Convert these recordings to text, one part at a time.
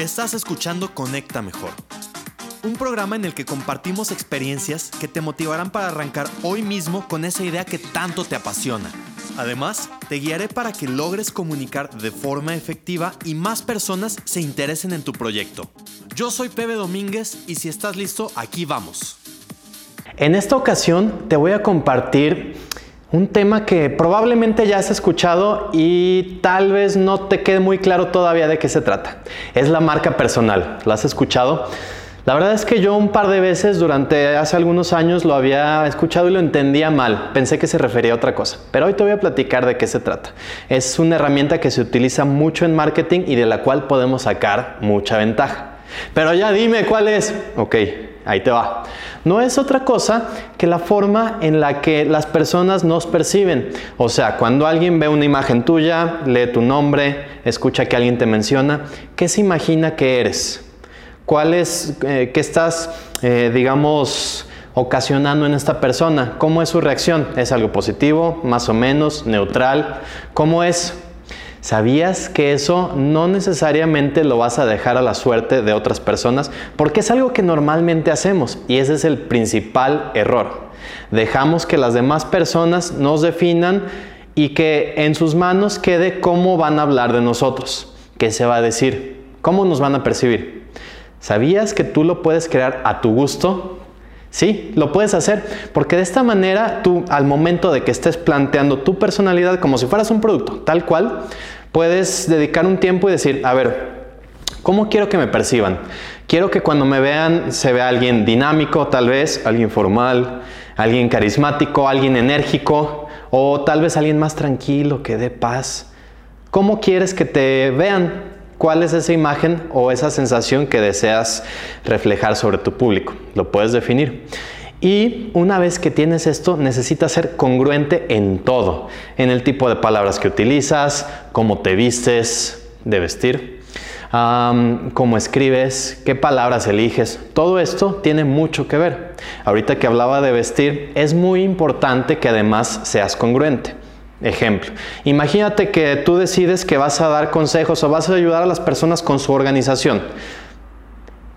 Estás escuchando Conecta Mejor, un programa en el que compartimos experiencias que te motivarán para arrancar hoy mismo con esa idea que tanto te apasiona. Además, te guiaré para que logres comunicar de forma efectiva y más personas se interesen en tu proyecto. Yo soy Pepe Domínguez y si estás listo, aquí vamos. En esta ocasión te voy a compartir un tema que probablemente ya has escuchado y tal vez no te quede muy claro todavía de qué se trata. Es la marca personal. ¿Lo has escuchado? La verdad es que yo un par de veces durante hace algunos años lo había escuchado y lo entendía mal. Pensé que se refería a otra cosa. Pero hoy te voy a platicar de qué se trata. Es una herramienta que se utiliza mucho en marketing y de la cual podemos sacar mucha ventaja. Pero ya dime cuál es. Ok, ahí te va. No es otra cosa que la forma en la que las personas nos perciben. O sea, cuando alguien ve una imagen tuya, lee tu nombre, escucha que alguien te menciona, ¿qué se imagina que eres? ¿Cuál es, eh, qué estás, eh, digamos, ocasionando en esta persona? ¿Cómo es su reacción? ¿Es algo positivo, más o menos, neutral? ¿Cómo es? ¿Sabías que eso no necesariamente lo vas a dejar a la suerte de otras personas? Porque es algo que normalmente hacemos y ese es el principal error. Dejamos que las demás personas nos definan y que en sus manos quede cómo van a hablar de nosotros, qué se va a decir, cómo nos van a percibir. ¿Sabías que tú lo puedes crear a tu gusto? Sí, lo puedes hacer, porque de esta manera tú al momento de que estés planteando tu personalidad como si fueras un producto, tal cual, puedes dedicar un tiempo y decir, a ver, ¿cómo quiero que me perciban? Quiero que cuando me vean se vea alguien dinámico, tal vez, alguien formal, alguien carismático, alguien enérgico, o tal vez alguien más tranquilo, que dé paz. ¿Cómo quieres que te vean? ¿Cuál es esa imagen o esa sensación que deseas reflejar sobre tu público? Lo puedes definir. Y una vez que tienes esto, necesitas ser congruente en todo, en el tipo de palabras que utilizas, cómo te vistes de vestir, cómo escribes, qué palabras eliges. Todo esto tiene mucho que ver. Ahorita que hablaba de vestir, es muy importante que además seas congruente. Ejemplo, imagínate que tú decides que vas a dar consejos o vas a ayudar a las personas con su organización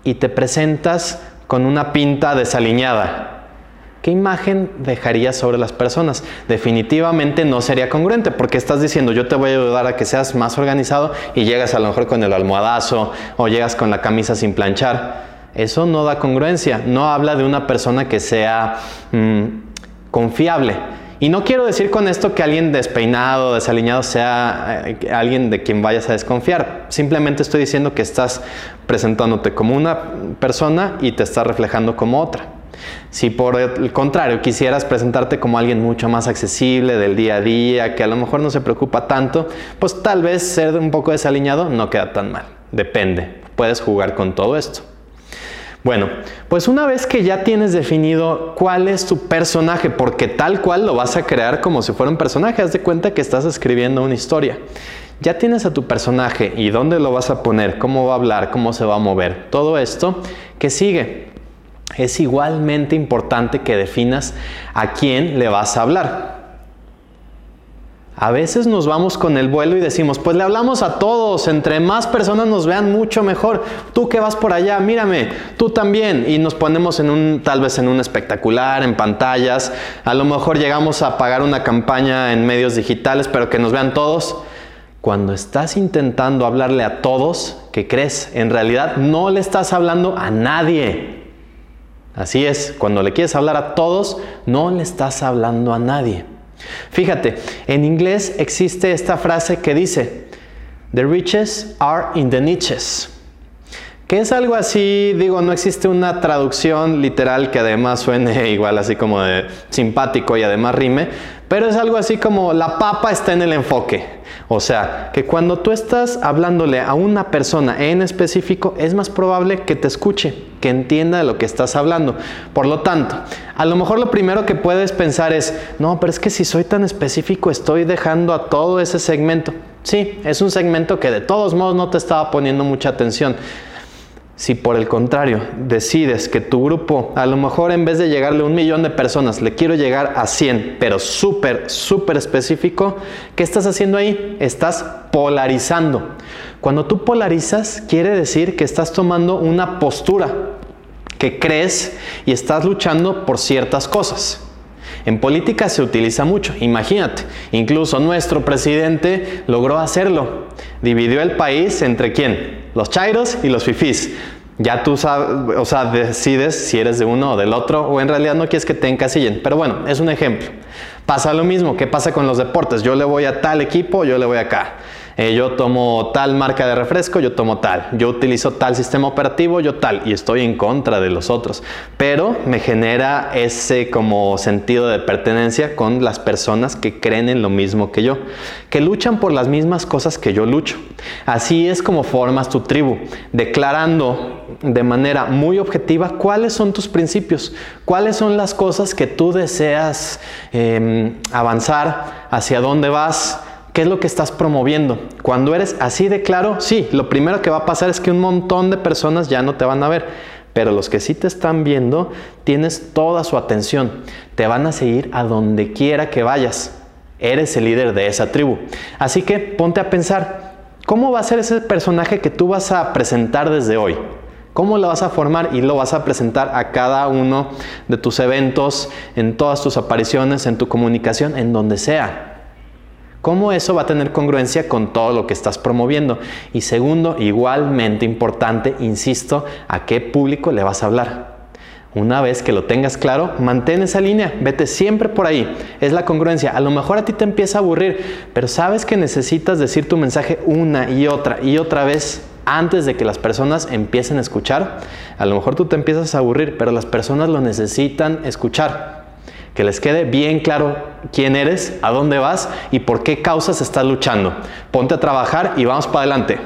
y te presentas con una pinta desaliñada. ¿Qué imagen dejarías sobre las personas? Definitivamente no sería congruente porque estás diciendo yo te voy a ayudar a que seas más organizado y llegas a lo mejor con el almohadazo o llegas con la camisa sin planchar. Eso no da congruencia, no habla de una persona que sea mm, confiable. Y no quiero decir con esto que alguien despeinado, desaliñado sea eh, alguien de quien vayas a desconfiar. Simplemente estoy diciendo que estás presentándote como una persona y te estás reflejando como otra. Si por el contrario quisieras presentarte como alguien mucho más accesible del día a día, que a lo mejor no se preocupa tanto, pues tal vez ser un poco desaliñado no queda tan mal. Depende, puedes jugar con todo esto. Bueno, pues una vez que ya tienes definido cuál es tu personaje, porque tal cual lo vas a crear como si fuera un personaje, haz de cuenta que estás escribiendo una historia. Ya tienes a tu personaje y dónde lo vas a poner, cómo va a hablar, cómo se va a mover, todo esto, ¿qué sigue? Es igualmente importante que definas a quién le vas a hablar. A veces nos vamos con el vuelo y decimos, pues le hablamos a todos, entre más personas nos vean mucho mejor. Tú que vas por allá, mírame, tú también. Y nos ponemos en un, tal vez en un espectacular, en pantallas. A lo mejor llegamos a pagar una campaña en medios digitales, pero que nos vean todos. Cuando estás intentando hablarle a todos, ¿qué crees? En realidad no le estás hablando a nadie. Así es, cuando le quieres hablar a todos, no le estás hablando a nadie. Fíjate, en inglés existe esta frase que dice, The riches are in the niches. Es algo así, digo, no existe una traducción literal que además suene igual así como de simpático y además rime, pero es algo así como la papa está en el enfoque. O sea, que cuando tú estás hablándole a una persona en específico, es más probable que te escuche, que entienda de lo que estás hablando. Por lo tanto, a lo mejor lo primero que puedes pensar es, no, pero es que si soy tan específico, estoy dejando a todo ese segmento. Sí, es un segmento que de todos modos no te estaba poniendo mucha atención. Si por el contrario decides que tu grupo, a lo mejor en vez de llegarle a un millón de personas, le quiero llegar a 100, pero súper, súper específico, ¿qué estás haciendo ahí? Estás polarizando. Cuando tú polarizas, quiere decir que estás tomando una postura que crees y estás luchando por ciertas cosas. En política se utiliza mucho, imagínate, incluso nuestro presidente logró hacerlo. Dividió el país entre quién? Los chairos y los fifís. Ya tú sabes, o sea, decides si eres de uno o del otro, o en realidad no quieres que te encasillen. Pero bueno, es un ejemplo. Pasa lo mismo, ¿qué pasa con los deportes? Yo le voy a tal equipo, yo le voy acá. Eh, yo tomo tal marca de refresco, yo tomo tal. Yo utilizo tal sistema operativo, yo tal. Y estoy en contra de los otros. Pero me genera ese como sentido de pertenencia con las personas que creen en lo mismo que yo. Que luchan por las mismas cosas que yo lucho. Así es como formas tu tribu. Declarando de manera muy objetiva cuáles son tus principios, cuáles son las cosas que tú deseas em, avanzar, hacia dónde vas, ¿Qué es lo que estás promoviendo? Cuando eres así de claro, sí, lo primero que va a pasar es que un montón de personas ya no te van a ver, pero los que sí te están viendo, tienes toda su atención, te van a seguir a donde quiera que vayas. Eres el líder de esa tribu. Así que ponte a pensar, ¿cómo va a ser ese personaje que tú vas a presentar desde hoy? ¿Cómo lo vas a formar y lo vas a presentar a cada uno de tus eventos, en todas tus apariciones, en tu comunicación, en donde sea? ¿Cómo eso va a tener congruencia con todo lo que estás promoviendo? Y segundo, igualmente importante, insisto, ¿a qué público le vas a hablar? Una vez que lo tengas claro, mantén esa línea, vete siempre por ahí. Es la congruencia. A lo mejor a ti te empieza a aburrir, pero sabes que necesitas decir tu mensaje una y otra y otra vez antes de que las personas empiecen a escuchar. A lo mejor tú te empiezas a aburrir, pero las personas lo necesitan escuchar que les quede bien claro quién eres, a dónde vas y por qué causas estás luchando. Ponte a trabajar y vamos para adelante.